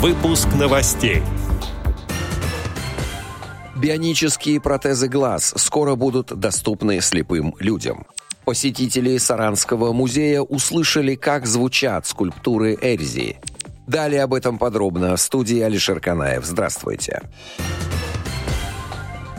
Выпуск новостей. Бионические протезы глаз скоро будут доступны слепым людям. Посетители Саранского музея услышали, как звучат скульптуры Эрзи. Далее об этом подробно в студии Алишер Канаев. Здравствуйте. Здравствуйте.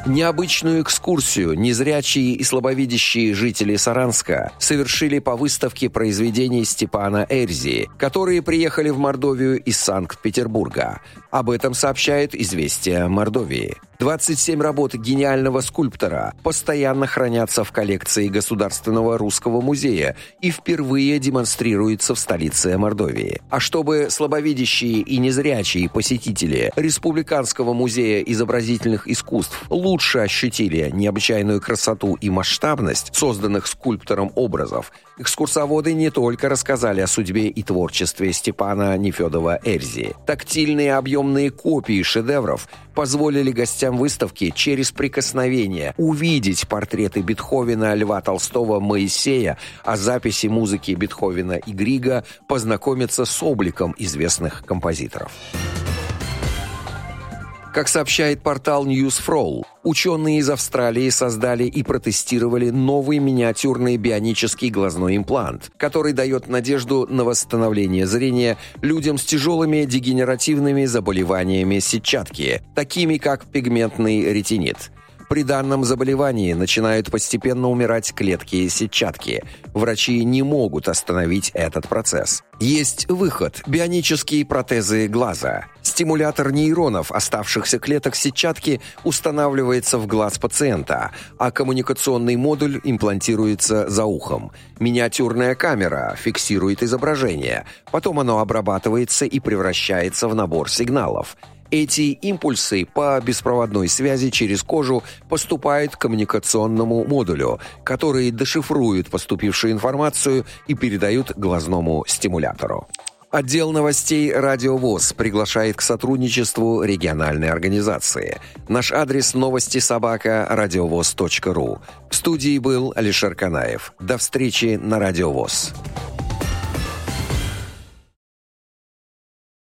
Необычную экскурсию незрячие и слабовидящие жители Саранска совершили по выставке произведений Степана Эрзи, которые приехали в Мордовию из Санкт-Петербурга. Об этом сообщает «Известия Мордовии». 27 работ гениального скульптора постоянно хранятся в коллекции Государственного русского музея и впервые демонстрируются в столице Мордовии. А чтобы слабовидящие и незрячие посетители Республиканского музея изобразительных искусств лучше ощутили необычайную красоту и масштабность созданных скульптором образов, экскурсоводы не только рассказали о судьбе и творчестве Степана Нефедова Эрзи. Тактильные объемные копии шедевров позволили гостям выставки через прикосновение увидеть портреты Бетховена, Льва Толстого, Моисея, а записи музыки Бетховена и Грига познакомиться с обликом известных композиторов. Как сообщает портал Newsfroll, ученые из Австралии создали и протестировали новый миниатюрный бионический глазной имплант, который дает надежду на восстановление зрения людям с тяжелыми дегенеративными заболеваниями сетчатки, такими как пигментный ретинит – при данном заболевании начинают постепенно умирать клетки и сетчатки. Врачи не могут остановить этот процесс. Есть выход – бионические протезы глаза. Стимулятор нейронов оставшихся клеток сетчатки устанавливается в глаз пациента, а коммуникационный модуль имплантируется за ухом. Миниатюрная камера фиксирует изображение, потом оно обрабатывается и превращается в набор сигналов – эти импульсы по беспроводной связи через кожу поступают к коммуникационному модулю, который дешифрует поступившую информацию и передают глазному стимулятору. Отдел новостей «Радио ВОЗ» приглашает к сотрудничеству региональной организации. Наш адрес новости собака радиовоз.ру. В студии был Алишер Канаев. До встречи на «Радио ВОЗ».